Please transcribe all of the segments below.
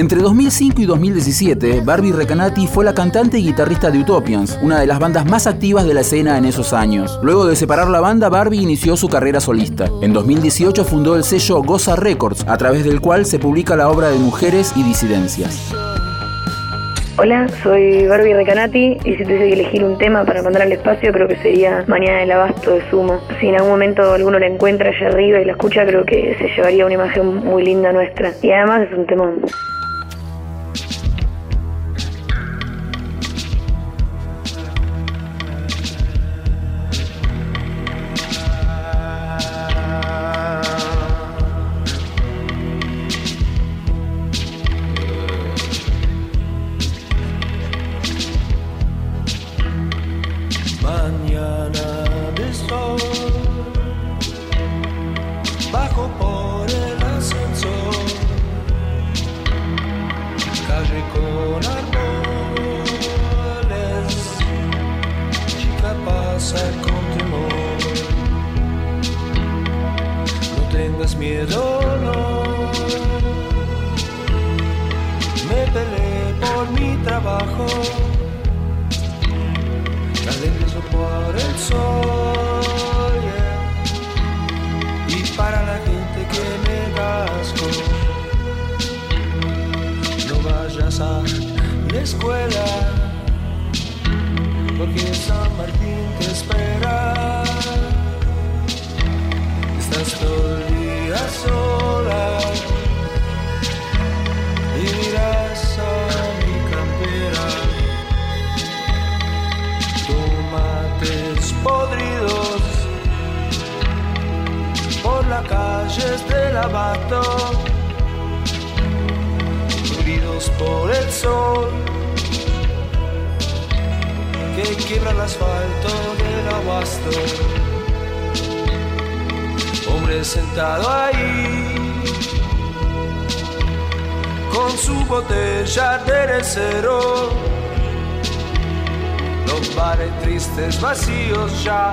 Entre 2005 y 2017, Barbie Recanati fue la cantante y guitarrista de Utopians, una de las bandas más activas de la escena en esos años. Luego de separar la banda, Barbie inició su carrera solista. En 2018 fundó el sello Goza Records, a través del cual se publica la obra de mujeres y disidencias. Hola, soy Barbie Recanati y si tuviese que elegir un tema para mandar al espacio creo que sería Mañana el Abasto de Sumo. Si en algún momento alguno la encuentra allá arriba y la escucha creo que se llevaría una imagen muy linda nuestra. Y además es un temón. Miedo, no. Me peleé por mi trabajo, regreso por el sol, y para la gente que me casco, no vayas a la escuela, porque San Martín te espera. Estás todo por las calles del abasto, ruidos por el sol que quiebra el asfalto del abasto hombre sentado ahí con su botella de cero. Los bares tristes vacíos ya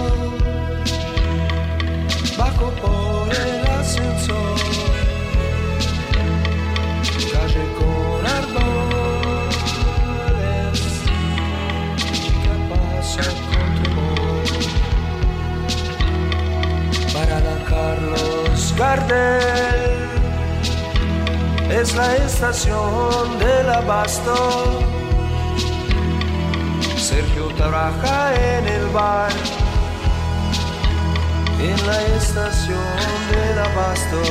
Es la estación del abasto. Sergio trabaja en el bar. En la estación del abasto.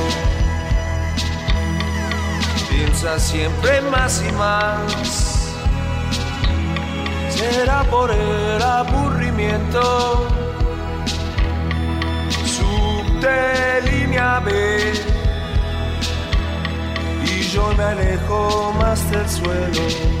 Piensa siempre más y más. Será por el aburrimiento de línea B y yo me alejo más del suelo.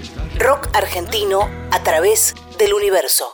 Rock argentino a través del universo.